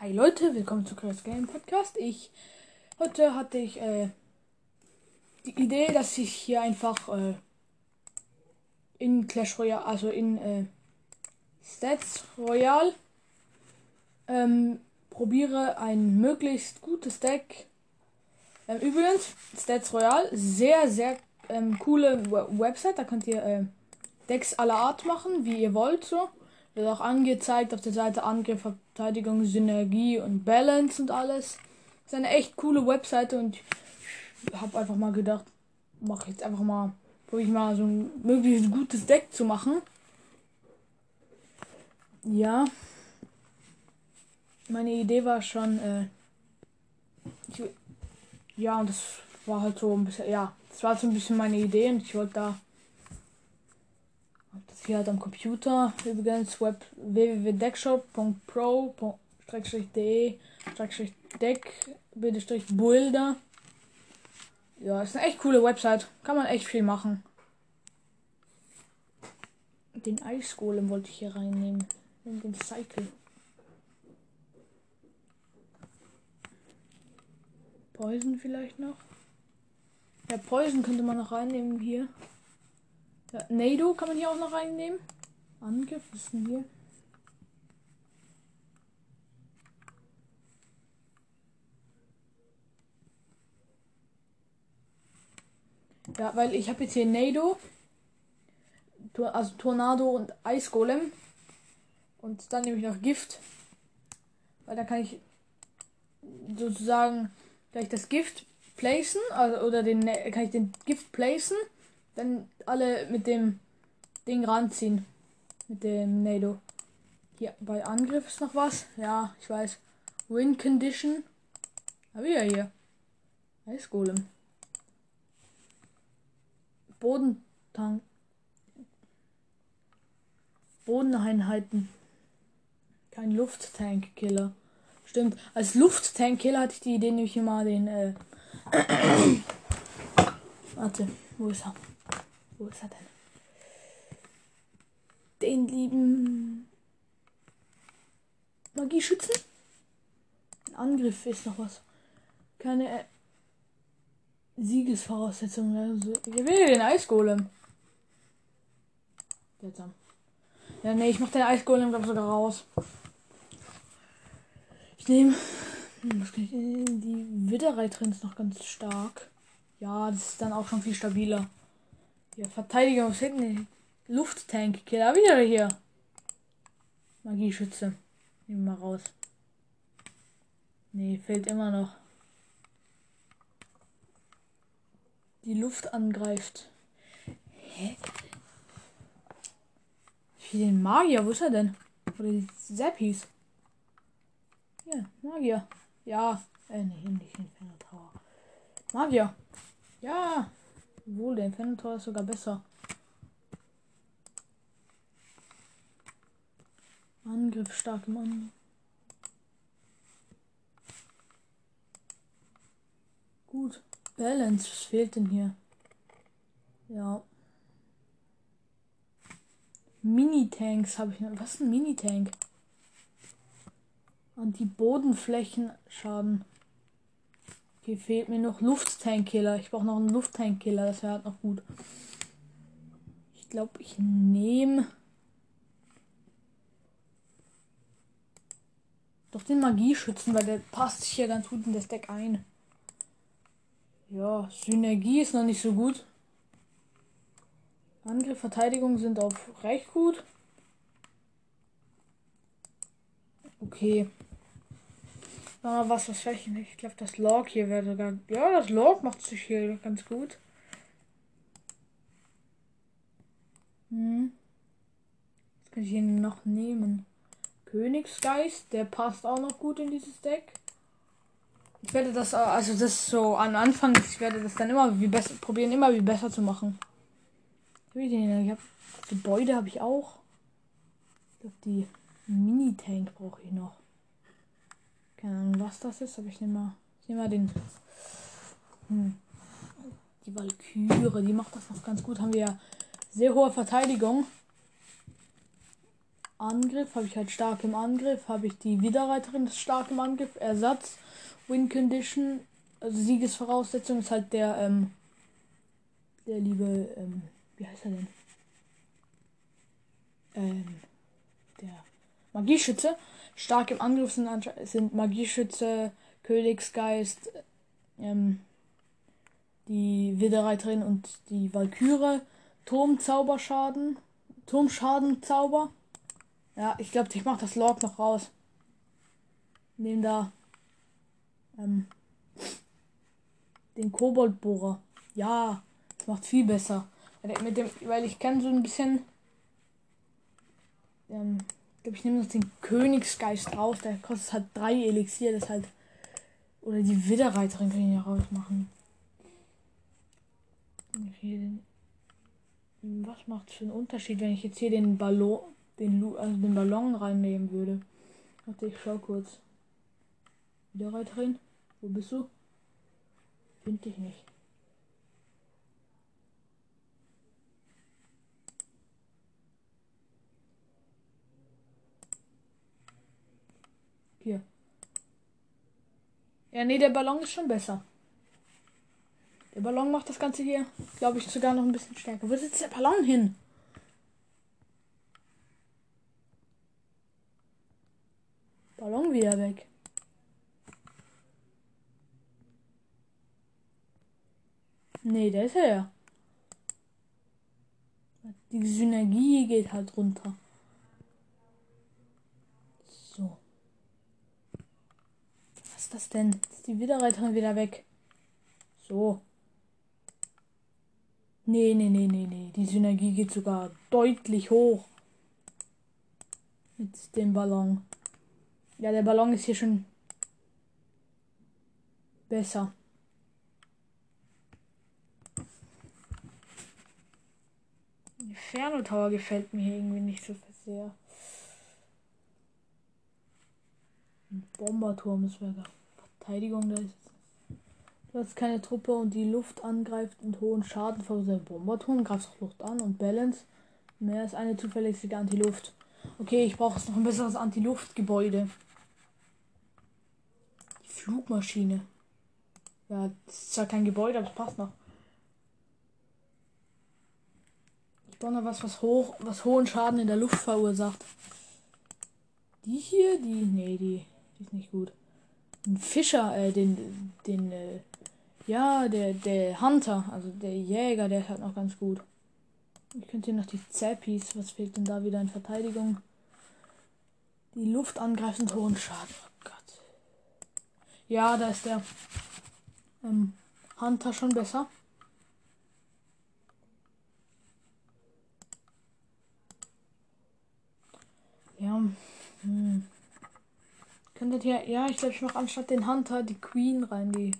Hi Leute, willkommen zu Chris Game Podcast. Ich heute hatte ich äh, die Idee, dass ich hier einfach äh, in Clash Royale, also in äh, Stats Royale, ähm, probiere ein möglichst gutes Deck. Ähm, übrigens, Stats Royale, sehr, sehr ähm, coole Website. Da könnt ihr äh, Decks aller Art machen, wie ihr wollt. So. Wird auch angezeigt auf der Seite Angriff, Verteidigung, Synergie und Balance und alles. ist eine echt coole Webseite und ich habe einfach mal gedacht, mache jetzt einfach mal, probiere ich mal so ein möglichst gutes Deck zu machen. Ja. Meine Idee war schon, äh, ich, ja, und das war halt so ein bisschen, ja, das war so ein bisschen meine Idee und ich wollte da halt am Computer. Übrigens web www.deckshop.pro-deck-builder. Ja, ist eine echt coole Website. Kann man echt viel machen. Den Eisgolem wollte ich hier reinnehmen. Und den Cycle. Poison vielleicht noch. Ja, Poison könnte man noch reinnehmen hier. Ja, Nado kann man hier auch noch reinnehmen. Angriff, ist denn hier? Ja, weil ich habe jetzt hier Nado, also Tornado und Eisgolem. Und dann nehme ich noch Gift. Weil da kann ich sozusagen gleich das Gift placen, also, oder den kann ich den Gift placen dann alle mit dem Ding ranziehen. Mit dem Nado. Hier, bei Angriff ist noch was. Ja, ich weiß. Win Condition. Aber ja hier. Eisgolem. Bodentank. Bodeneinheiten. Kein Lufttankkiller. Stimmt. Als Lufttankkiller hatte ich die Idee, nämlich immer den. Äh Warte, wo ist er? Wo ist er denn? Den lieben Magieschützen? Ein Angriff ist noch was. Keine äh, Siegesvoraussetzung. Also, ich will den Eisgolem. Seltsam. Ja, nee, ich mach den Eisgolem glaube sogar raus. Ich nehme. Hm, ich, die Widderreiterin ist noch ganz stark. Ja, das ist dann auch schon viel stabiler. Ja, Verteidigung aus hinten. Lufttank. Killer wieder hier. Magieschütze. Nehmen wir raus. Nee, fehlt immer noch. Die Luft angreift. Hä? Wie den Magier, wo ist er denn? Oder die Zappis? Ja, Magier. Ja. Äh, nee, nicht Inferno Tower. Magier. Ja. Wohl, der Inferno ist sogar besser. Angriff stark Mann. Gut. Balance, was fehlt denn hier? Ja. Mini-Tanks habe ich noch. Was ist ein Mini-Tank? Und die Bodenflächen-Schaden. Hier fehlt mir noch Lufttankkiller. Ich brauche noch einen Lufttankkiller. Das wäre halt noch gut. Ich glaube, ich nehme. Doch den Magieschützen, weil der passt sich hier ganz gut in das Deck ein. Ja, Synergie ist noch nicht so gut. Angriff, Verteidigung sind auf recht gut. Okay. Ah, was, was vielleicht Ich glaube, das Log hier wäre sogar. Ja, das Log macht sich hier ganz gut. Hm. Was kann ich hier noch nehmen? Königsgeist, der passt auch noch gut in dieses Deck. Ich werde das, also das so am Anfang, ich werde das dann immer wie besser, probieren immer wie besser zu machen. Ich habe Gebäude habe ich auch. Ich glaube, die Mini-Tank brauche ich noch. Keine Ahnung, was das ist, aber ich nehme mal, ich mal den. Hm, die Valkyrie, die macht das noch ganz gut. Haben wir ja sehr hohe Verteidigung. Angriff habe ich halt stark im Angriff, habe ich die Widerreiterin stark im Angriff, Ersatz, Win Condition, also Siegesvoraussetzung ist halt der, ähm, der liebe, ähm, wie heißt er denn? Ähm, der Magieschütze. Stark im Angriff sind, sind Magieschütze, Königsgeist, ähm, die Widerreiterin und die Valkyrie. Turmzauberschaden. Turmschadenzauber. Ja, ich glaube, ich mache das Log noch raus. Nehmen da ähm, den Koboldbohrer. Ja, das macht viel besser. Mit dem, weil ich kann so ein bisschen. Ähm, ich ich nehme jetzt den Königsgeist raus. Der kostet halt drei Elixier. Das halt. Oder die Widerreiterin kann ich ja rausmachen. Was macht es für einen Unterschied, wenn ich jetzt hier den Ballon, den, also den Ballon reinnehmen würde? Warte, ich schau kurz. Widerreiterin? Wo bist du? Find dich nicht. Hier. Ja, nee, der Ballon ist schon besser. Der Ballon macht das Ganze hier, glaube ich, sogar noch ein bisschen stärker. Wo sitzt der Ballon hin? Ballon wieder weg. Nee, der ist ja. Die Synergie geht halt runter. So. Was ist das denn? Ist die Widerreiterin wieder weg? So. Nee, nee, nee, nee, nee. Die Synergie geht sogar deutlich hoch. Mit dem Ballon. Ja, der Ballon ist hier schon besser. Inferno Tower gefällt mir irgendwie nicht so sehr. Ein Bomberturm ist wäre Verteidigung, da ist Du hast keine Truppe und die Luft angreift und hohen Schaden verursacht. Bomberturm greift Luft an und Balance. Mehr als eine zuverlässige Anti-Luft. Okay, ich brauche noch ein besseres Anti-Luft-Gebäude. Die Flugmaschine. Ja, das ist zwar kein Gebäude, aber es passt noch. Ich baue noch was, was hoch, was hohen Schaden in der Luft verursacht. Die hier, die, nee, die, die ist nicht gut. Fischer, äh, den, den, äh, ja, der, der Hunter, also der Jäger, der ist halt noch ganz gut. Ich könnte hier noch die Zappis, was fehlt denn da wieder in Verteidigung? Die Luft angreifen, hohen Schaden. Oh Gott. Ja, da ist der ähm, Hunter schon besser. Ja. Hm. Könntet ihr, ja, ich glaube, ich mache anstatt den Hunter die Queen rein, die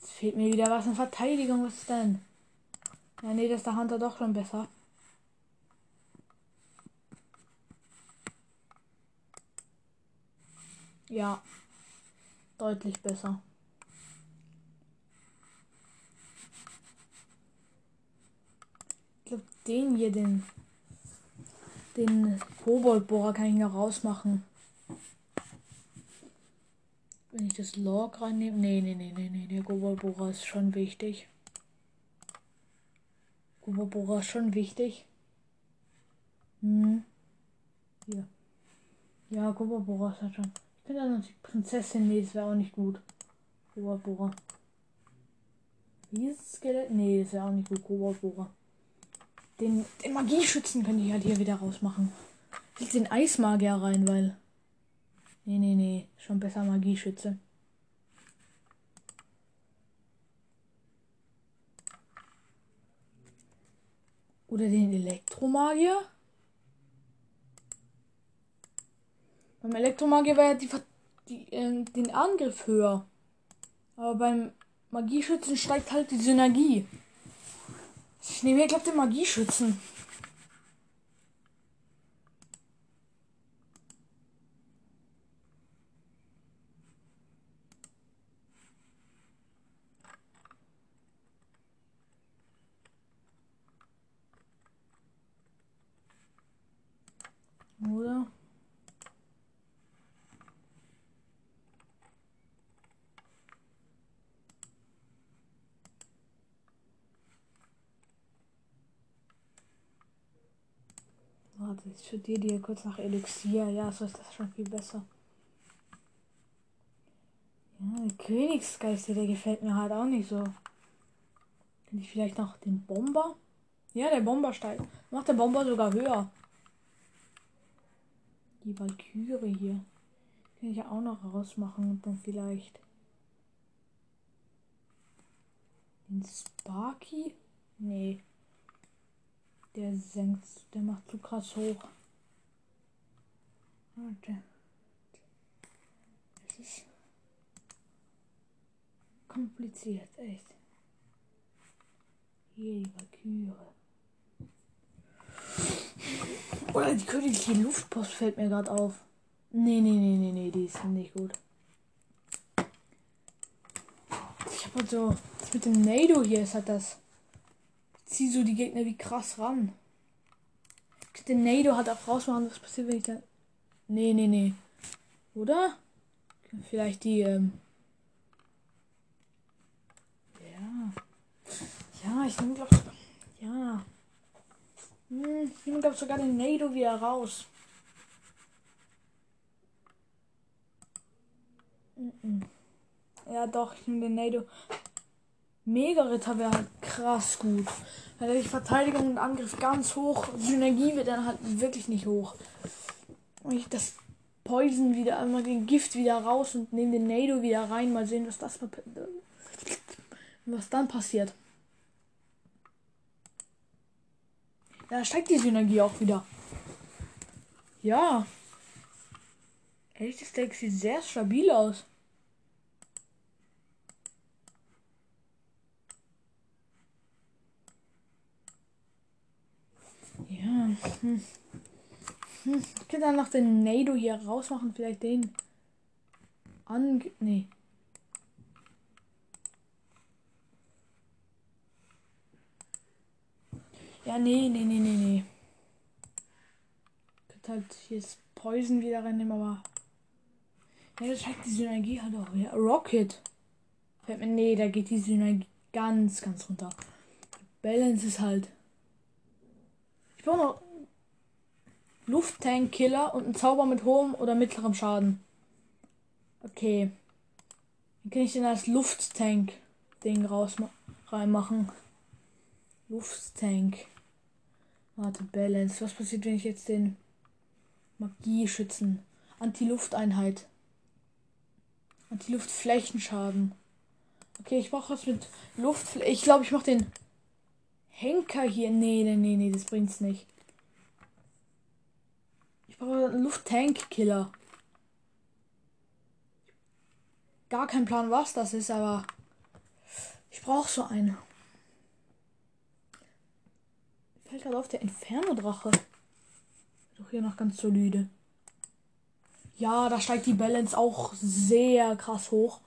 Jetzt fehlt mir wieder was in Verteidigung. Was ist denn? Ja, nee, das ist der Hunter doch schon besser. Ja, deutlich besser. Ich glaube, den hier, den, den Koboldbohrer kann ich noch rausmachen. Wenn ich das Log reinnehme. Nee, nee, nee, nee, nee. Der Gobobohrer ist schon wichtig. Gobobohrer ist schon wichtig. Hm. Hier. Ja, Gobobohrer ist halt schon. Ich könnte dann die Prinzessin. Nee, das wäre auch nicht gut. Gobobohrer. Dieses Skelett? Nee, das wäre auch nicht gut. Gobobohrer. Den, den Magieschützen könnte ich halt hier wieder rausmachen. Ich den Eismagier rein, weil. Nee, nee, nee. Schon besser Magieschütze. Oder den Elektromagier? Beim Elektromagier war ja die, die äh, den Angriff höher. Aber beim Magieschützen steigt halt die Synergie. Ich nehme hier, glaube den Magieschützen. warte, ich studiere dir kurz nach Elixier. Ja, so ist das schon viel besser. Ja, der Königsgeist, der gefällt mir halt auch nicht so. Kann ich vielleicht noch den Bomber? Ja, der Bomber steigt. Macht der Bomber sogar höher. Die Valkyrie hier. Kann ich ja auch noch rausmachen und dann vielleicht. Den Sparky? Nee. Der senkt, der macht zu krass hoch. Warte. Das ist kompliziert, echt. Hier die Valkyrie. Oder die königliche Luftpost fällt mir gerade auf. Nee, nee, nee, nee, nee, die ist nicht gut. Ich hab halt so. Mit dem Nado hier ist halt das. Ich zieh so die Gegner wie krass ran. Den Nado hat auch rausmachen, was passiert, wenn ich dann. Nee, nee, nee. Oder? Vielleicht die, ähm. Ja. Ja, ich nehme glaube Ja. Hm, ich nehme glaube sogar den Nado wieder raus. Ja, doch, ich nehme den Nado. Mega-Ritter wäre halt krass gut. Weil die Verteidigung und Angriff ganz hoch. Synergie wird dann halt wirklich nicht hoch. Und ich das Poison wieder, einmal den Gift wieder raus und nehme den Nado wieder rein. Mal sehen, was das was dann passiert. Da steigt die Synergie auch wieder. Ja. Das Deck sieht sehr stabil aus. Ja. Hm. Ich kann dann noch den Nado hier rausmachen. Vielleicht den. An. Nee. Ja, nee, nee, nee, nee, nee. Ich könnte halt hier das Poison wieder reinnehmen, aber. Ja, das zeigt die Synergie halt auch. Ja, Rocket. Fällt mir. Nee, da geht die Synergie ganz, ganz runter. Balance ist halt. Brauche noch Lufttank-Killer und einen Zauber mit hohem oder mittlerem Schaden. Okay. Dann kann ich den als Lufttank-Ding raus reinmachen. Lufttank. Warte, Balance. Was passiert, wenn ich jetzt den Magie-Schützen. Anti-Lufteinheit. Anti-Luftflächenschaden. Okay, ich brauche was mit Luft. Ich glaube, ich mache den Henker hier. Nee, nee, nee, nee, das bringt's nicht. Ich brauche einen Lufttank-Killer. Gar kein Plan, was das ist, aber ich brauche so einen. Fällt gerade auf der Inferno-Drache. Doch hier noch ganz solide. Ja, da steigt die Balance auch sehr krass hoch.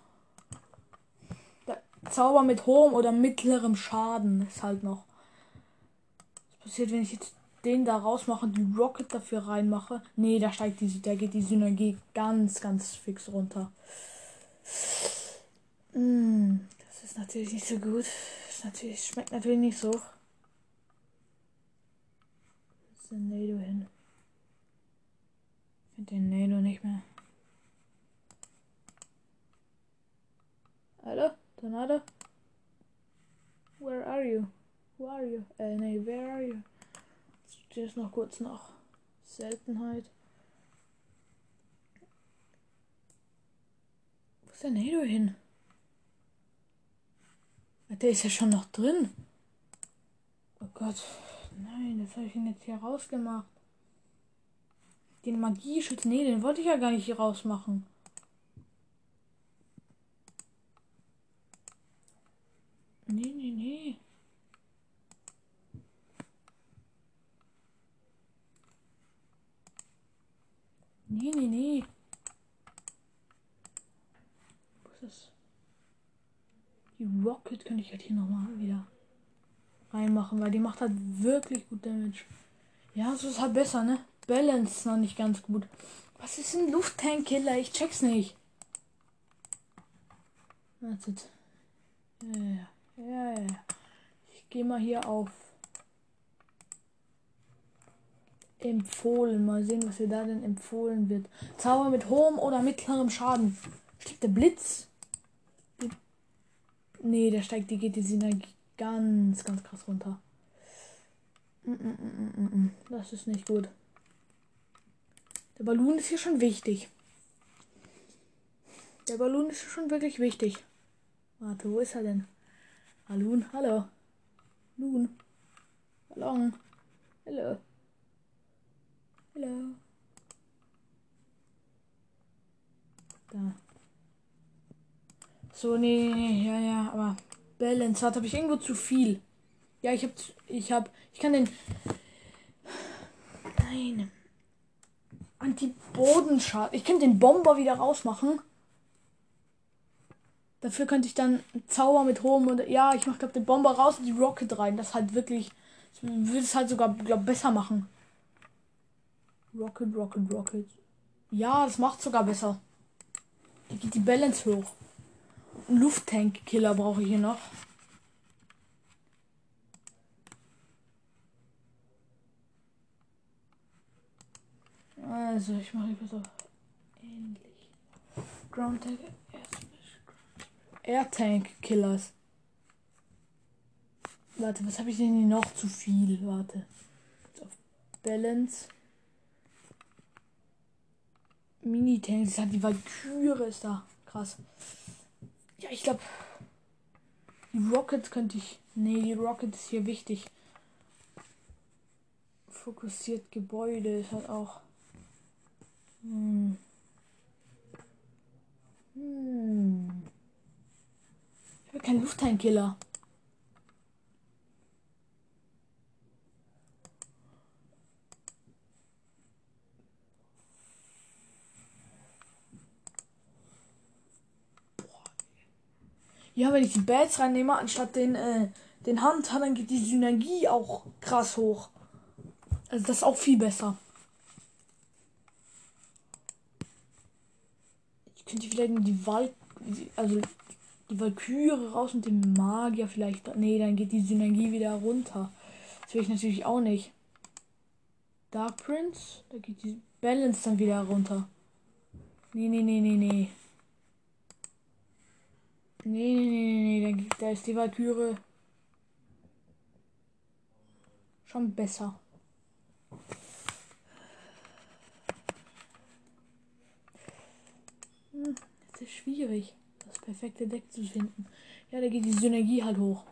Der Zauber mit hohem oder mittlerem Schaden ist halt noch. Passiert, wenn ich jetzt den da rausmache und die Rocket dafür reinmache? Nee, da steigt die, da geht die Synergie ganz, ganz fix runter. Mm, das ist natürlich nicht so gut. Das natürlich, schmeckt natürlich nicht so den Nado hin? Ich finde den Nado nicht mehr. Hallo? Tornado? Where are you? Who are you? Äh, nee, where are you? Jetzt noch kurz nach Seltenheit. Wo ist der Nado hin? Der ist ja schon noch drin. Oh Gott. Nein, das habe ich ihn jetzt hier rausgemacht. Den Magieschutz. Nee, den wollte ich ja gar nicht hier rausmachen. Nee, nee, nee. Nee, nee, nee. Wo ist das? Die Rocket könnte ich halt hier nochmal wieder reinmachen, weil die macht halt wirklich gut Damage. Ja, so ist halt besser, ne? Balance noch nicht ganz gut. Was ist ein Lufttank-Killer? Ich check's nicht. Wartet. Ja, ja, ja. Ich gehe mal hier auf empfohlen. Mal sehen, was hier da denn empfohlen wird. Zauber mit hohem oder mittlerem Schaden. Steigt der Blitz? Nee, der steigt, die Synergie ganz, ganz krass runter. Mm, mm, mm, das ist nicht gut. Der Ballon ist hier schon wichtig. Der Ballon ist schon wirklich wichtig. Warte, wo ist er denn? Ballon, hallo. Ballon. Ballon. Hallo. Hallo. Da. So, nee, nee, ja, ja, aber Balance hat, habe ich irgendwo zu viel. Ja, ich hab, ich hab, ich kann den, nein, Anti-Bodenschaden, ich könnte den Bomber wieder rausmachen. Dafür könnte ich dann Zauber mit hohem und, ja, ich mach, glaube den Bomber raus und die Rocket rein. Das halt wirklich, das würde es halt sogar, glaube besser machen. Rocket, Rocket, Rocket. Ja, das macht sogar besser. Da geht die Balance hoch. Lufttank-Killer brauche ich hier noch. Also, ich mache etwas auf ähnlich. Ground Tank, Air Tank Killers. Warte, was habe ich denn hier noch zu viel? Warte. Jetzt auf Balance. Mini-Tank, das hat die Valkyrie ist da. Krass. Ja, ich glaube. Die Rockets könnte ich. Nee, die Rocket ist hier wichtig. Fokussiert Gebäude ist halt auch. Hm. Hm. Ich habe keinen Luftteinkiller. Ja, wenn ich die Bats reinnehme, anstatt den, äh, den Hunter, dann geht die Synergie auch krass hoch. Also das ist auch viel besser. Ich könnte vielleicht die Wald, also die Valkyrie raus und den Magier vielleicht. Nee, dann geht die Synergie wieder runter. Das will ich natürlich auch nicht. Dark Prince, da geht die Balance dann wieder runter. Nee, nee, nee, nee, nee. Nee, nee, nee, nee, da, da ist die Valkyrie schon besser. Hm, ist schwierig, das perfekte Deck zu finden. Ja, da geht die Synergie halt hoch.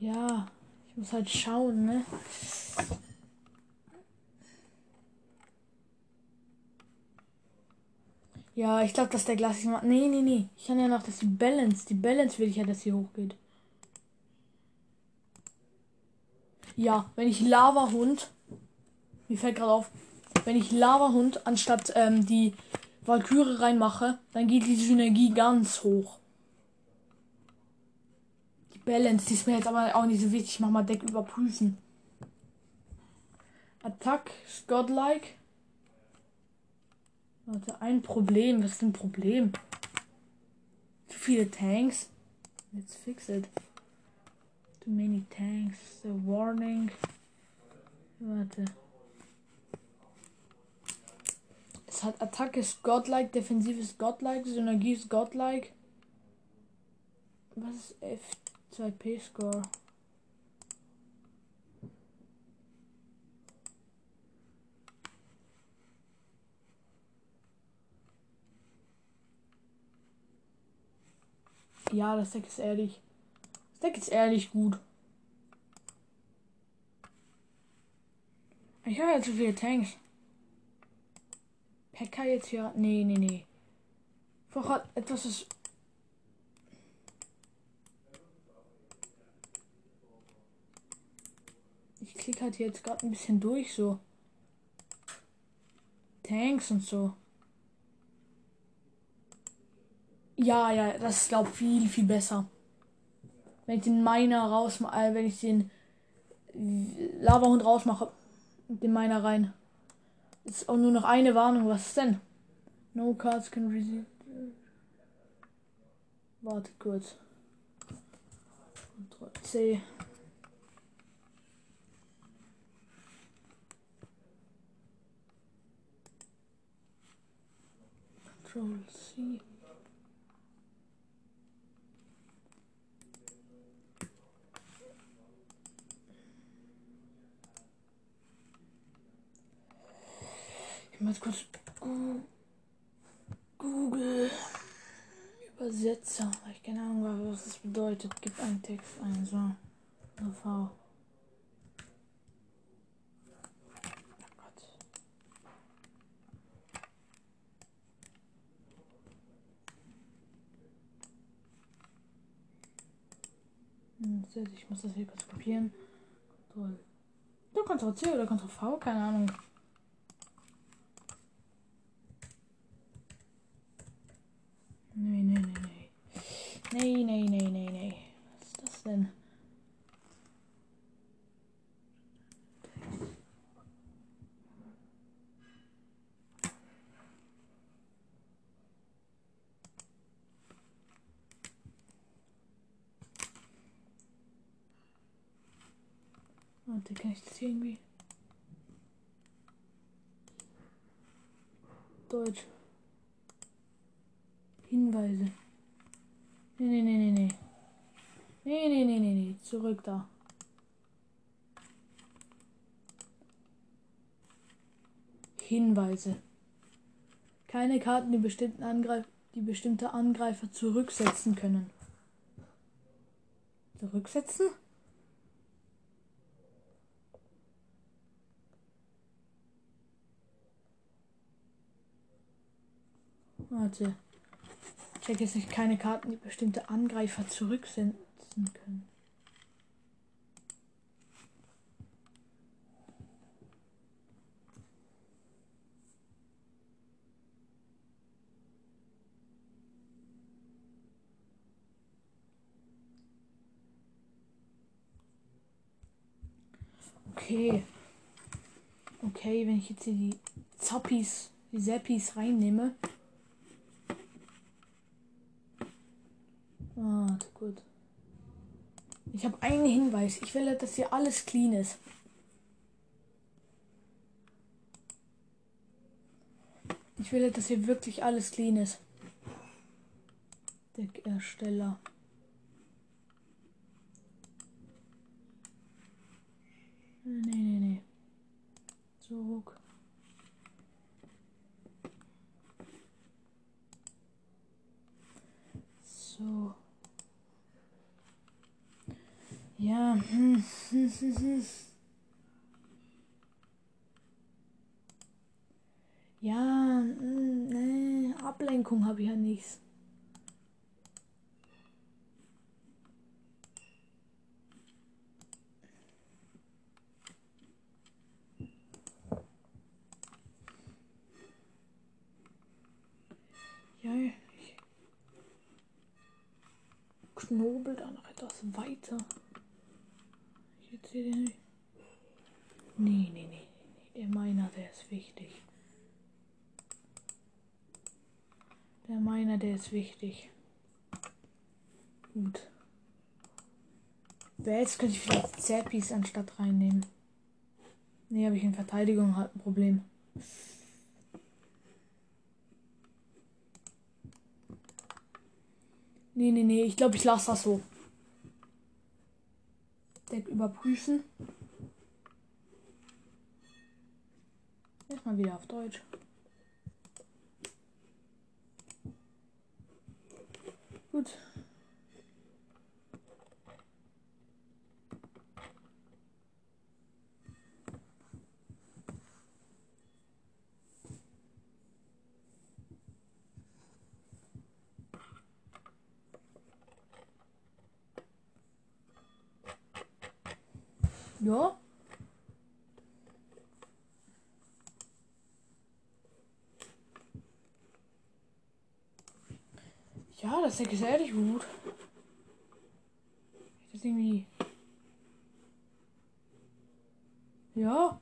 Ja, ich muss halt schauen, ne? Ja, ich glaube, dass der Glas macht. Nee, nee, nee. Ich kann ja noch, die Balance, die Balance will ich ja, dass sie hochgeht. Ja, wenn ich Lava-Hund. Mir fällt gerade auf. Wenn ich Lava-Hund anstatt ähm, die Valkyrie reinmache, dann geht die Synergie ganz hoch. Die Balance, die ist mir jetzt aber auch nicht so wichtig. Ich mach mal Deck überprüfen. Attack, Godlike. Warte, ein Problem. Was ist ein Problem? Zu viele Tanks. Let's fix it. Too many tanks. The warning. Warte. Es hat Attacke ist Godlike, Defensiv ist Godlike, Synergie ist Godlike. Was ist F2P Ja, das Deck ist ehrlich. Das Deck ist ehrlich gut. Ich habe ja zu viele Tanks. Pekka jetzt hier. Nee, nee, nee. Vorrat etwas ist. Ich klicke halt jetzt gerade ein bisschen durch so. Tanks und so. Ja, ja, das ist glaube viel, viel besser. Wenn ich den Miner rausmache, äh, wenn ich den Lava-Hund rausmache, den Miner rein. Ist auch nur noch eine Warnung. Was ist denn? No cards can receive. Warte kurz. Ctrl C. Ctrl C. Ich muss kurz Google Übersetzer. Ich keine Ahnung, was das bedeutet. Gib einen Text ein. So. So V. Hm, ich muss das hier kurz kopieren. Du Ctrl C oder Ctrl V, keine Ahnung. Nee, nee, nee, nee. Nee, nee, nee, nee, nee. Was ist das denn? Warte, kann ich das hier irgendwie? Deutsch. Hinweise. Nee, nee, nee, nee, nee. Nee, nee, nee, nee, nee. Zurück da. Hinweise. Keine Karten, die bestimmten Angreif die bestimmte Angreifer zurücksetzen können. Zurücksetzen? Warte. Check jetzt nicht keine Karten, die bestimmte Angreifer zurücksetzen können. Okay. Okay, wenn ich jetzt hier die Zoppis, die Seppis reinnehme, Ah, gut. Ich habe einen Hinweis. Ich will, dass hier alles clean ist. Ich will, dass hier wirklich alles clean ist. Deckersteller. Nee, nee, nee. Zurück. So. Ja. Hm, ja, nee, Ablenkung habe ich ja nichts. Ja, Knobel da noch etwas weiter. Jetzt hier den. Nee, nee, nee. Der Miner, der ist wichtig. Der Miner, der ist wichtig. Gut. Jetzt könnte ich vielleicht Zappis anstatt reinnehmen. Nee, habe ich in Verteidigung halt ein Problem. Nee, nee, nee, ich glaube, ich lasse das so. Deck überprüfen. Erstmal wieder auf Deutsch. Gut. Ja. Ja, das ist ehrlich gut. Das irgendwie. Ja.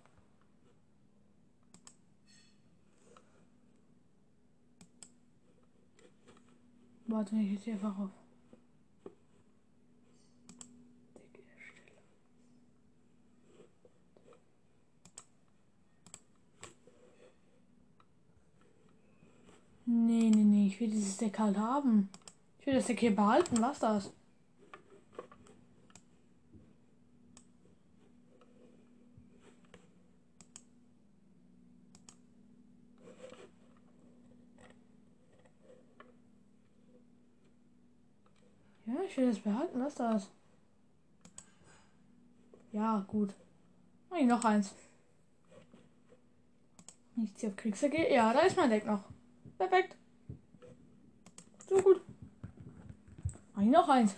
Warte, ich jetzt einfach auf. Ich will dieses Deck halt haben. Ich will das Deck hier behalten. Was das? Ja, ich will das behalten. Was das? Ja, gut. Mach ich noch eins. Ich ziehe auf Kriegsecke. Ja, da ist mein Deck noch. Perfekt. So gut. Mach ich noch eins.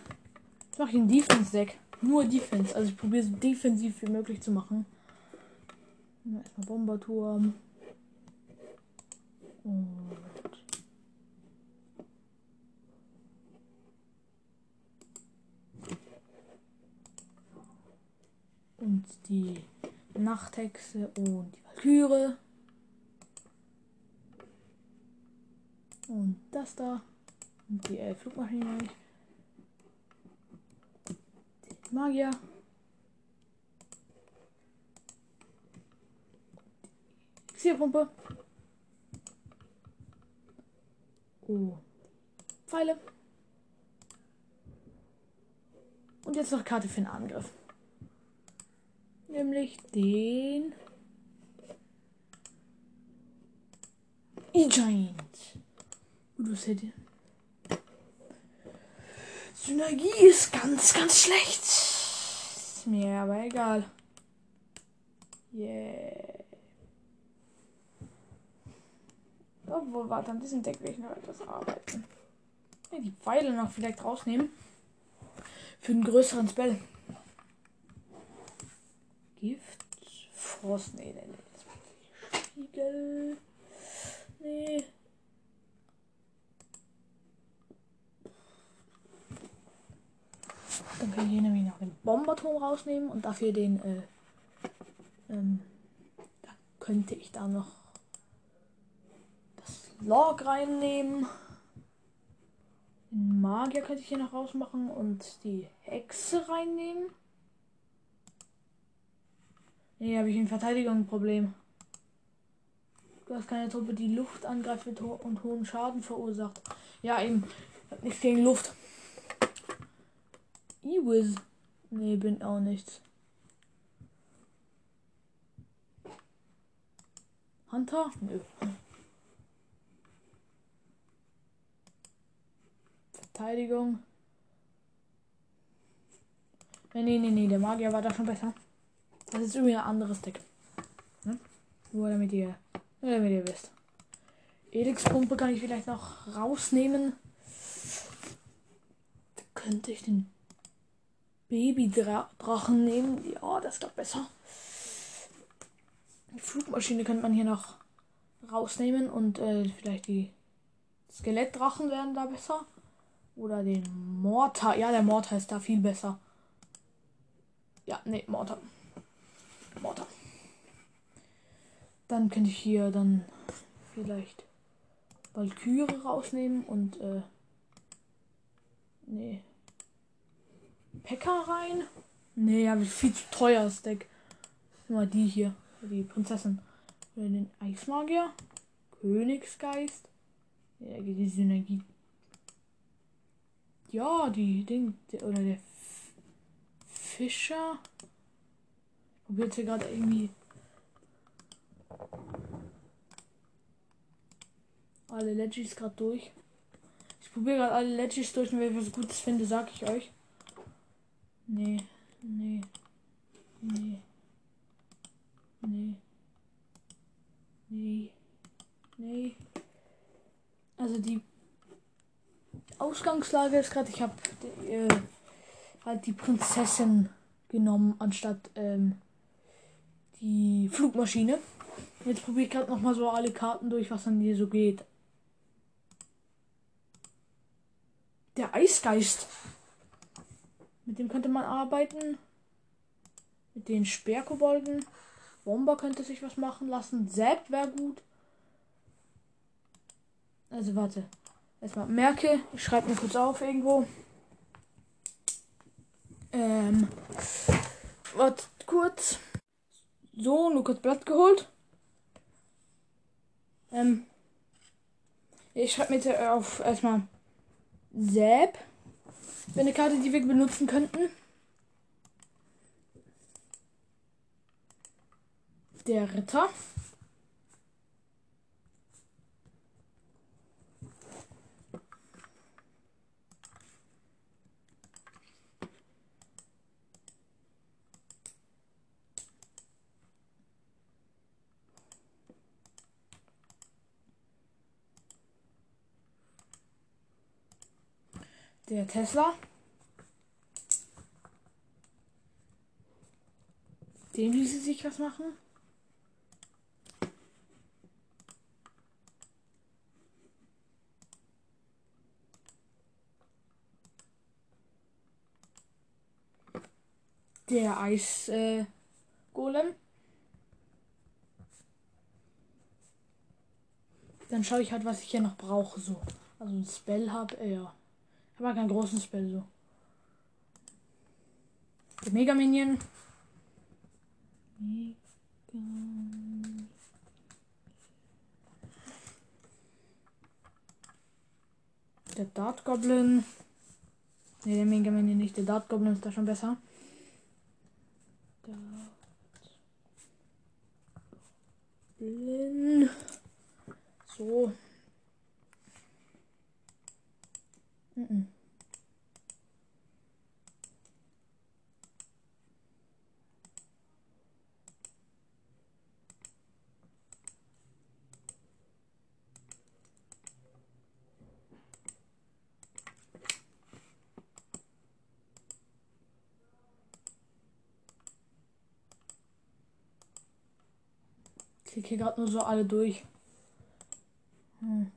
Jetzt mache ich ein Defense-Deck. Nur Defense. Also ich probiere so defensiv wie möglich zu machen. Erstmal Bomberturm. Und und die Nachthexe und die Valkyrie. Und das da. Und die äh, Flugmaschine. Magier. Xierpumpe. Oh. Pfeile. Und jetzt noch Karte für den Angriff. Nämlich den E-Giant. Gutes Hit. Synergie ist ganz, ganz schlecht. Ist mir aber egal. Yeah. Obwohl, warte, an diesem Deck will ich noch etwas arbeiten. Ja, die Pfeile noch vielleicht rausnehmen. Für einen größeren Spell. Gift. Frost. Nee, nee, nee. Spiegel. Nee. Dann kann ich hier nämlich noch den Bomberturm rausnehmen und dafür den, äh, ähm, da könnte ich da noch das Log reinnehmen. Den Magier könnte ich hier noch rausmachen und die Hexe reinnehmen. Nee, habe ich ein Problem. Du hast keine Truppe, die Luft angreift und hohen Schaden verursacht. Ja, eben. Nichts gegen Luft. Iwiz. Nee, bin auch nichts. Hunter? Nö. Verteidigung. Nee, nee, nee, nee, der Magier war da schon besser. Das ist irgendwie ein anderes Deck. Hm? Nur damit ihr, damit ihr wisst. Elix-Pumpe kann ich vielleicht noch rausnehmen. Da könnte ich den Baby-Drachen nehmen. Ja, das ist doch besser. Die Flugmaschine könnte man hier noch rausnehmen und äh, vielleicht die Skelettdrachen werden da besser. Oder den Mortar. Ja, der Mortar ist da viel besser. Ja, nee, Mortar. Mortar. Dann könnte ich hier dann vielleicht Valkyrie rausnehmen und äh, nee. Pekka rein. Nee, ich viel zu teuer Deck. Mal die hier, die Prinzessin. Oder den Eismagier. Königsgeist. Ja, die Synergie. Ja, die Ding. Oder der Fischer probiert hier gerade irgendwie alle Legis gerade durch. Ich probiere gerade alle Legis durch und wenn ich was Gutes finde, sag ich euch. Nee, nee, nee, nee, nee, nee. Also die Ausgangslage ist gerade, ich habe äh, halt die Prinzessin genommen anstatt ähm, die Flugmaschine. Jetzt probiere ich gerade noch mal so alle Karten durch, was dann hier so geht. Der Eisgeist. Mit dem könnte man arbeiten. Mit den Sperrkobolden. Bomber könnte sich was machen lassen. Sepp wäre gut. Also warte. Erstmal merke. Ich schreibe mir kurz auf irgendwo. Ähm. Warte kurz. So, nur kurz Blatt geholt. Ähm, Ich schreibe mir auf erstmal Zap. Wäre eine Karte, die wir benutzen könnten. Der Ritter. Der Tesla. Dem ließe sich was machen. Der Eis äh, Golem. Dann schaue ich halt, was ich hier noch brauche. So. Also ein Spell habe. Äh, ja. Ich habe keinen großen Spell so. Der Mega Minion. Mega. Der Dart Goblin. Ne, der Mega Minion nicht. Der Dart Goblin ist da schon besser. Dart Goblin. So. Mm -mm. Hier gerade nur so alle durch. Hm.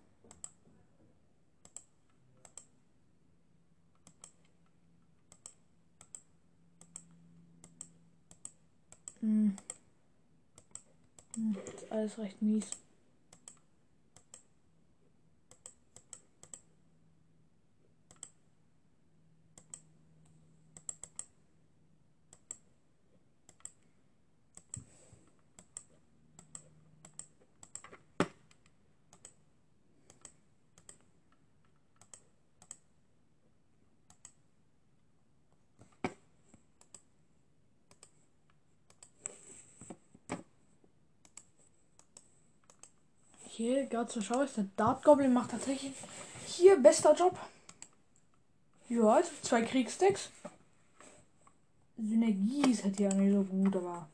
Hm. Hm. ist alles recht mies. Hier, gerade zur Schau ist der Dart Goblin macht tatsächlich hier bester Job. Ja, also zwei Kriegsdecks. Synergie ist halt ja nicht so gut, aber.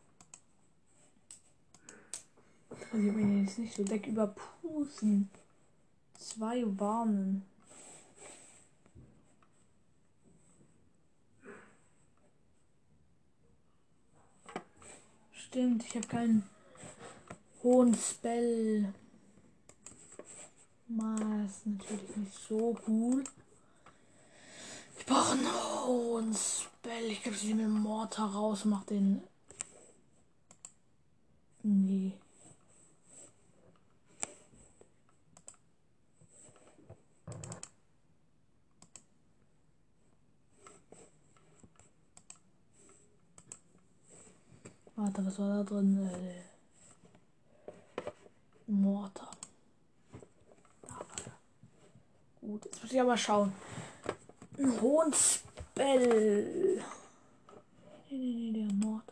Also ich mir jetzt nicht so Deck überpusten. Zwei Warnen. Stimmt, ich habe keinen hohen Spell. Mal ist natürlich nicht so cool. Ich brauche einen hohen Spell. Ich glaube, ich nehme den Mortar raus, mach den. Nee. Warte, was war da drin? Äh, Mortar. Gut, jetzt muss ich aber schauen. Ein hohen Spell. Nee, nee, nee, der Mord.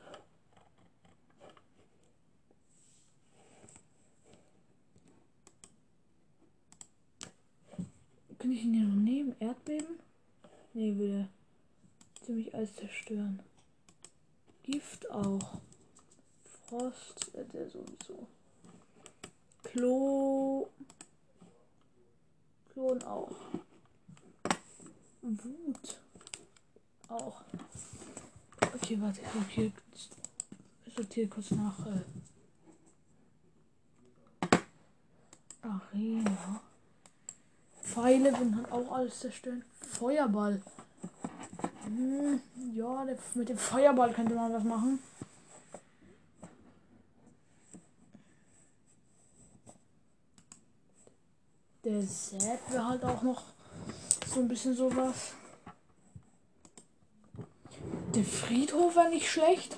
Kann ich ihn hier noch nehmen? Erdbeben? Nee, will ziemlich alles zerstören. Gift auch. Frost, äh, der sowieso. Klo. Klon auch. Wut. Auch. Okay, warte, ich sortiere, sortiere kurz nach äh, Arena. Pfeile würden halt auch alles zerstören. Feuerball. Hm, ja, mit dem Feuerball könnte man was machen. Zap wäre halt auch noch so ein bisschen sowas. Der Friedhof war nicht schlecht.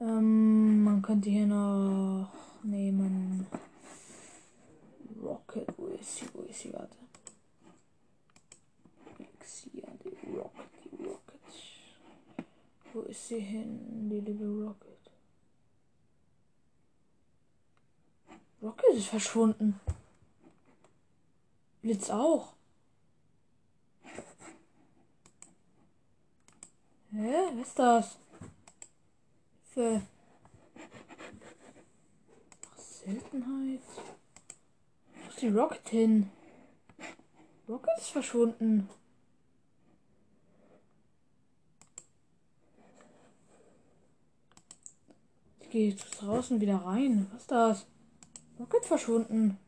Ähm, man könnte hier noch nehmen. Rocket, wo ist sie? Wo ist sie? Warte. Xia, die Rocket, die Rocket. Wo ist sie hin, die liebe Rocket? Rocket ist verschwunden. Blitz auch. Hä? Was ist das? Für Seltenheit. Wo ist die Rocket hin? Rocket ist verschwunden. Ich gehe jetzt draußen wieder rein. Was ist das? Rocket verschwunden.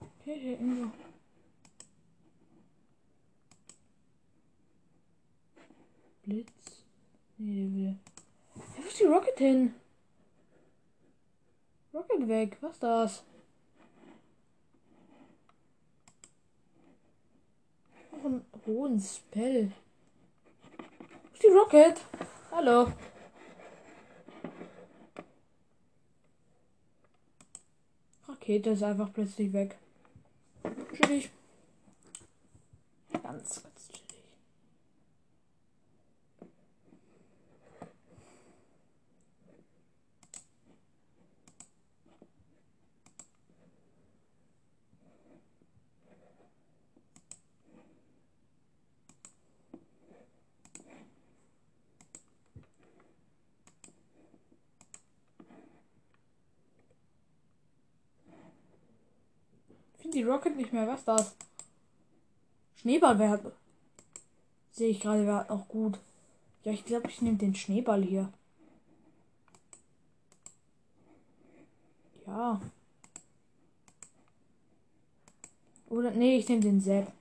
Okay, hier irgendwo. Blitz. Nee, der will. Wo ist die Rocket hin? Rocket weg. Was das? Noch ein hohen Spell. Die Rocket? Hallo. Rakete ist einfach plötzlich weg. Chillig. Ganz, ganz chillig. Ich finde die Rocket nicht mehr. Was ist das? Schneeball wäre. Sehe ich gerade, wäre auch gut. Ja, ich glaube, ich nehme den Schneeball hier. Ja. Oder, nee, ich nehme den Sepp.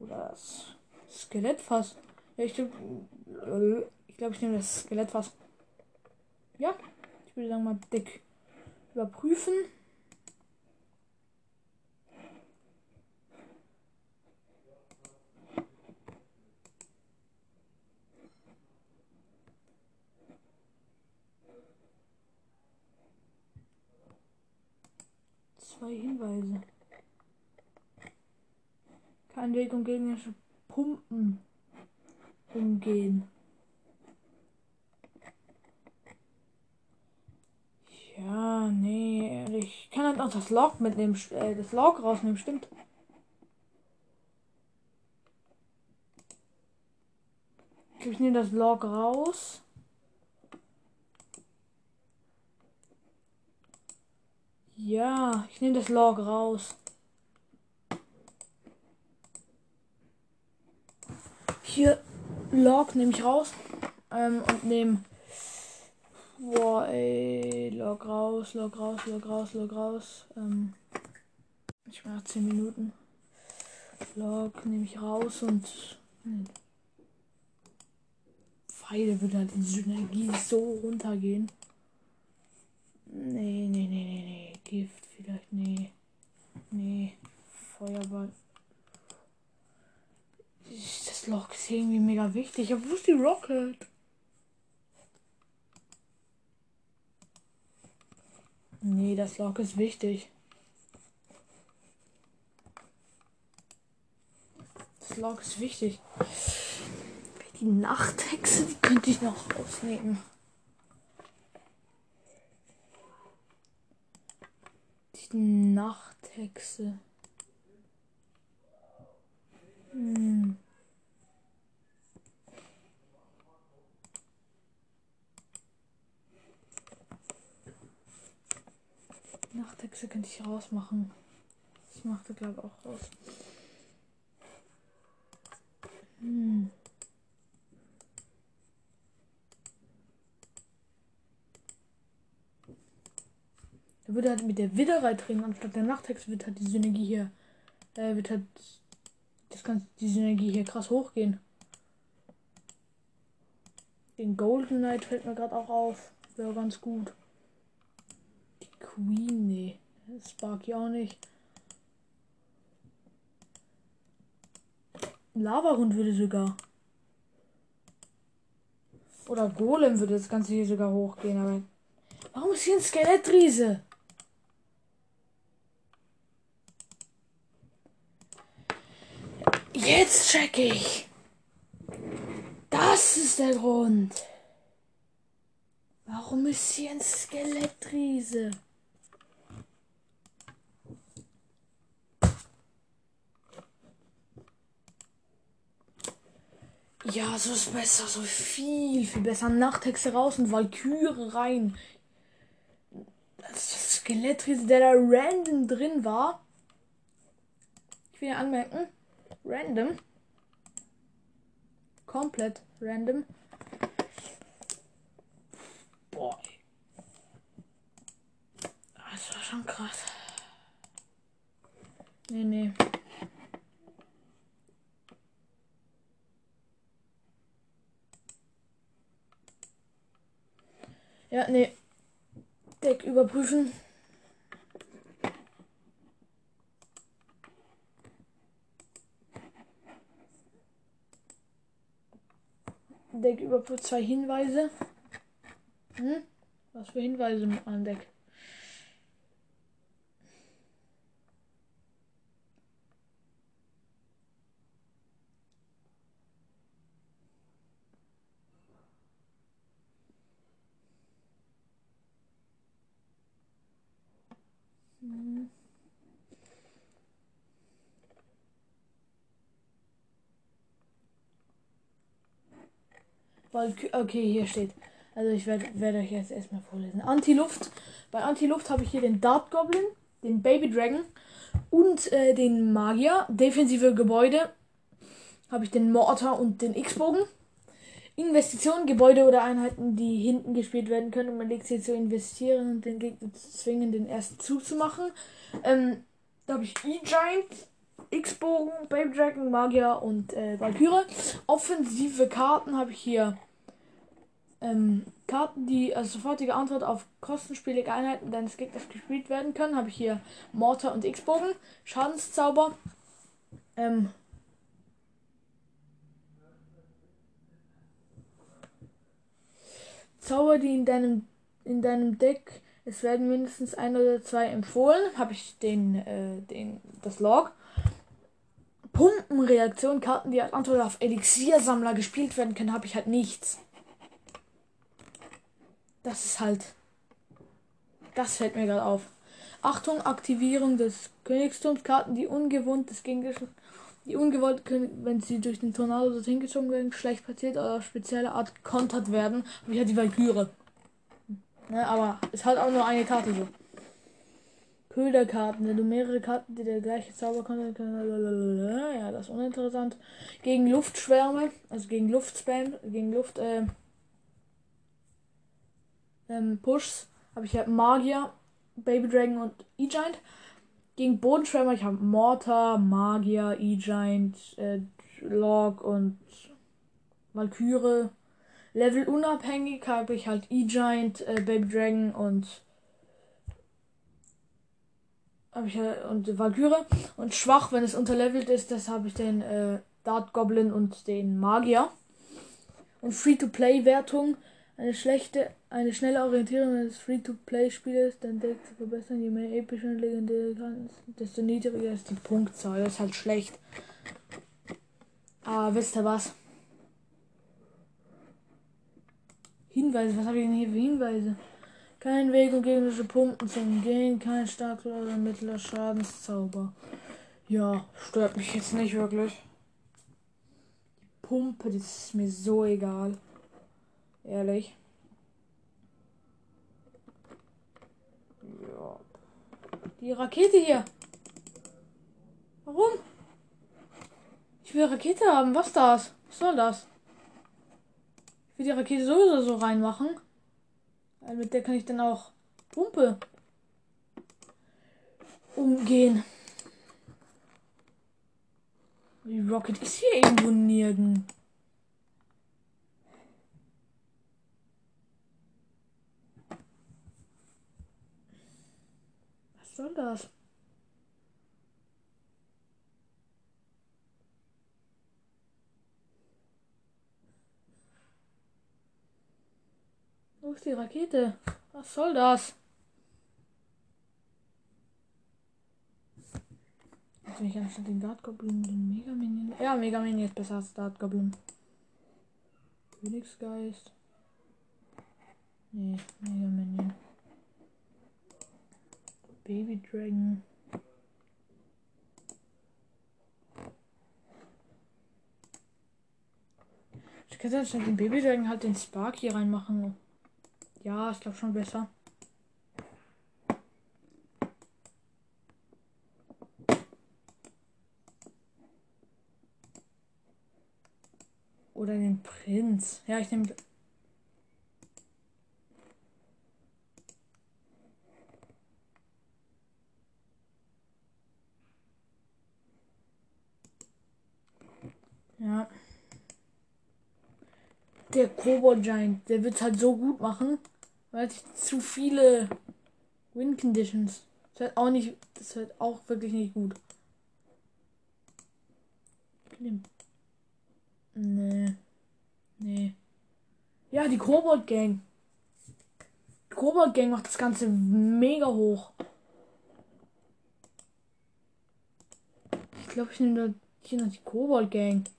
Oder das Skelettfass. Ja, ich glaube, ich glaube, ich nehme das Skelettfass. Ja, ich würde sagen mal dick überprüfen. Zwei Hinweise. Kein Weg um gegnerische Pumpen umgehen. Ja, nee, ich kann halt auch das Log mitnehmen, äh, das Log rausnehmen, stimmt. Ich, nehme das Log raus. Ja, ich nehme das Log raus. Hier Log nehme ich raus ähm, und nehme Boah, ey, log raus, log raus, log raus, log raus. Ähm, ich mache 10 Minuten. Log nehme ich raus und. Pfeile würde halt die Synergie so runtergehen. Nee, nee, nee, nee, nee. Gift vielleicht, nee. Nee. Feuerball. Das Log ist irgendwie mega wichtig. Aber wo ist die Rocket? Nee, das Log ist wichtig. Das Log ist wichtig. Die Nachthexe, die könnte ich noch rausnehmen. Die Nachthexe. Hm. Nachthexe könnte ich rausmachen. Das macht er, glaube ich, auch raus. Hm. Da würde halt mit der Widderei drin, anstatt der Nachthexe wird halt die Synergie hier, äh, wird halt das kann die Synergie hier krass hochgehen. Den Golden Knight fällt mir gerade auch auf. Wäre ganz gut. Queen, nee. Sparky auch nicht. Lava-Hund würde sogar. Oder Golem würde das Ganze hier sogar hochgehen, aber. Warum ist hier ein Skelettriese? Jetzt check ich. Das ist der Grund. Warum ist hier ein Skelettriese? Ja, so ist besser, so viel, viel besser. Nachthexe raus und Valkyrie rein. Das Skelettriese, der da random drin war. Ich will ja anmerken, random. Komplett random. Boah. Das war schon krass. Nee, nee. Ja, nee. Deck überprüfen. Deck überprüft zwei Hinweise. Hm? Was für Hinweise an Deck? Okay, hier steht. Also ich werde werd euch jetzt erstmal vorlesen. Anti-Luft. Bei Anti-Luft habe ich hier den Dart Goblin, den Baby Dragon und äh, den Magier. Defensive Gebäude habe ich den Mortar und den X-Bogen. Investitionen, Gebäude oder Einheiten, die hinten gespielt werden können, um legt sie zu investieren und den Gegner zu zwingen, den ersten Zug zu machen. Ähm, da habe ich E-Giant, X-Bogen, Baby Dragon, Magier und äh, Valkyrie. Offensive Karten habe ich hier ähm, Karten, die als sofortige Antwort auf kostenspielige Einheiten deines Gegners gespielt werden können. Habe ich hier Mortar und X-Bogen. Schadenszauber. Ähm, Zauber, die in deinem, in deinem Deck, es werden mindestens ein oder zwei empfohlen, habe ich den, äh, den, das Log. Pumpenreaktion, Karten, die als Antwort auf Elixiersammler gespielt werden können, habe ich halt nichts. Das ist halt. Das fällt mir gerade auf. Achtung, Aktivierung des Königsturms. Karten, die ungewohnt des Gegners, die ungewollt können, wenn sie durch den Tornado dorthin gezogen werden, schlecht passiert oder auf spezielle Art kontert werden. Habe ich halt die Valkyrie. Ne, aber es hat auch nur eine Karte so. Köderkarten. Wenn du mehrere Karten, die der gleiche Zauber ja, das ist uninteressant. Gegen Luftschwärme, also gegen Luftspam, gegen Luft, äh, ähm, Pushs habe ich halt Magier, Baby Dragon und E-Giant. Gegen Bodenschwärmer, ich habe Mortar, Magier, E-Giant, äh, Log und Valkyrie. Level unabhängig habe ich halt E-Giant, äh, Baby Dragon und habe ich und Valkyrie und schwach, wenn es unterlevelt ist, das habe ich den äh, Dart Goblin und den Magier. Und Free-to-Play-Wertung, eine schlechte, eine schnelle Orientierung des Free-to-Play-Spielers, dein Deck zu verbessern, je mehr epische und legendäre Karten, desto niedriger ist die Punktzahl. Das ist halt schlecht. Aber wisst ihr was? Hinweise, was habe ich denn hier für Hinweise? Kein Weg, um gegnerische Punkte zu umgehen, kein starker oder mittlerer Schadenszauber. Ja, stört mich jetzt nicht wirklich. Die Pumpe, das ist mir so egal. Ehrlich. Ja. Die Rakete hier. Warum? Ich will Rakete haben. Was das? Was soll das? Ich will die Rakete sowieso so reinmachen. Mit der kann ich dann auch Pumpe umgehen. Die Rocket ist hier irgendwo nirgends. Was soll das? Wo ist die Rakete? Was soll das? Ich anstatt den Guard Goblin den Mega Minion. Ja, Mega Minion ist besser als Guard Goblin. Königsgeist. Nee, Mega Minion. Baby Dragon. Ich könnte anstatt den Baby Dragon halt den Spark hier reinmachen. Ja, ich glaube schon besser. Oder den Prinz. Ja, ich nehme. Ja. Der Kobold Giant, der wird halt so gut machen, weil sich zu viele Win Conditions. Das wird auch nicht, das wird auch wirklich nicht gut. Nee. Nee. Ja, die Kobold Gang. Die Kobold Gang macht das Ganze mega hoch. Ich glaube, ich nehme da hier noch die Kobold Gang.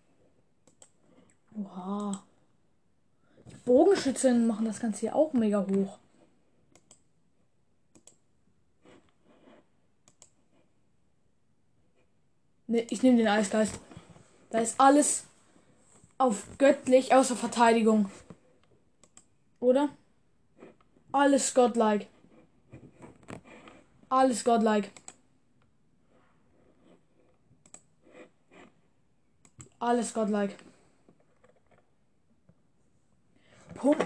Oha. Bogenschützen machen das Ganze hier auch mega hoch. Ne, ich nehme den Eisgeist. Da ist alles auf göttlich außer Verteidigung. Oder? Alles godlike. Alles godlike. Alles godlike.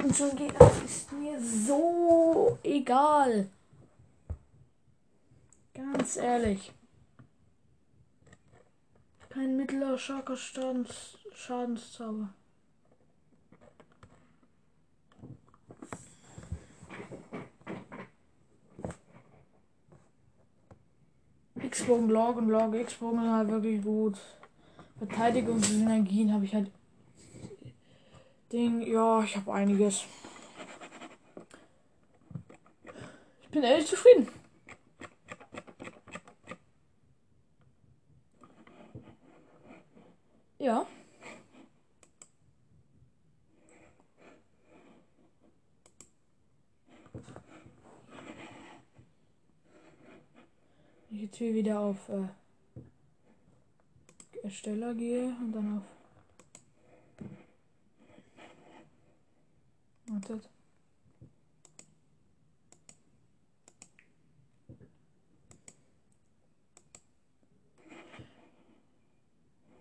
Pumpen schon geht, das ist mir so egal. Ganz ehrlich. Kein mittlerer starker Schadens Schadenszauber. X-Bogen, Log und Log. X-Bogen sind halt wirklich gut. Verteidigungsenergien habe ich halt. Ding, ja, ich habe einiges. Ich bin ehrlich zufrieden. Ja. Ich jetzt hier wieder auf äh, Ersteller gehe und dann auf. Wartet.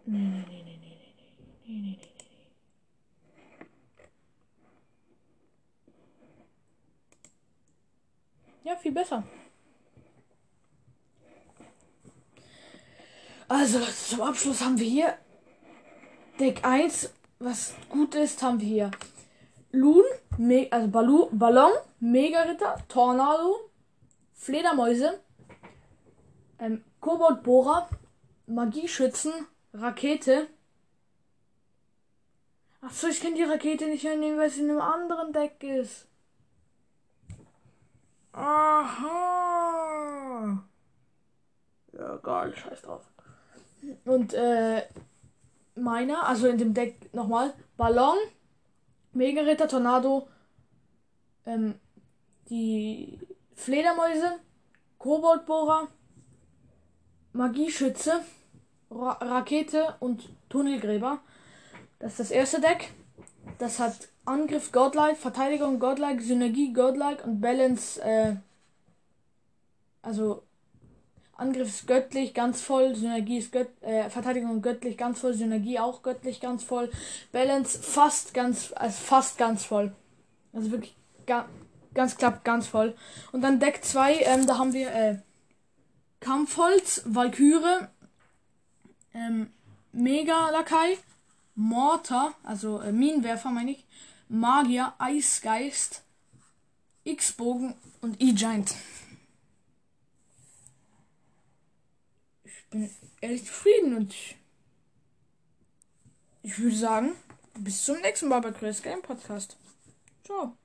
Nee, nee, nee, nee, nee, nee, nee, nee, nee. Ja, viel besser. Also zum Abschluss haben wir hier Deck 1, was gut ist, haben wir hier Loon, Me also Balu Ballon, Mega-Ritter, Tornado, Fledermäuse, ähm, Koboldbohrer, Magieschützen, Rakete. Achso, ich kann die Rakete nicht mehr nehmen, weil sie in einem anderen Deck ist. Aha. Ja, geil, scheiß drauf. Und äh, meiner, also in dem Deck nochmal, Ballon, Mega-Ritter, Tornado, ähm, die Fledermäuse, Koboldbohrer, Magieschütze, Ra Rakete und Tunnelgräber. Das ist das erste Deck. Das hat Angriff Godlike, Verteidigung Godlike, Synergie Godlike und Balance, äh, also Angriff ist göttlich, ganz voll. Synergie ist gött äh, Verteidigung göttlich, ganz voll. Synergie auch göttlich, ganz voll. Balance fast ganz, also fast ganz voll. Also wirklich ga ganz knapp, ganz voll. Und dann Deck 2, ähm, da haben wir äh, Kampfholz, Valkyrie, ähm, Mega Lakai, Mortar, also äh, Minenwerfer meine ich, Magier, Eisgeist, X-Bogen und E-Giant. Bin ehrlich zufrieden und ich würde sagen, bis zum nächsten Mal Chris Game Podcast. Ciao.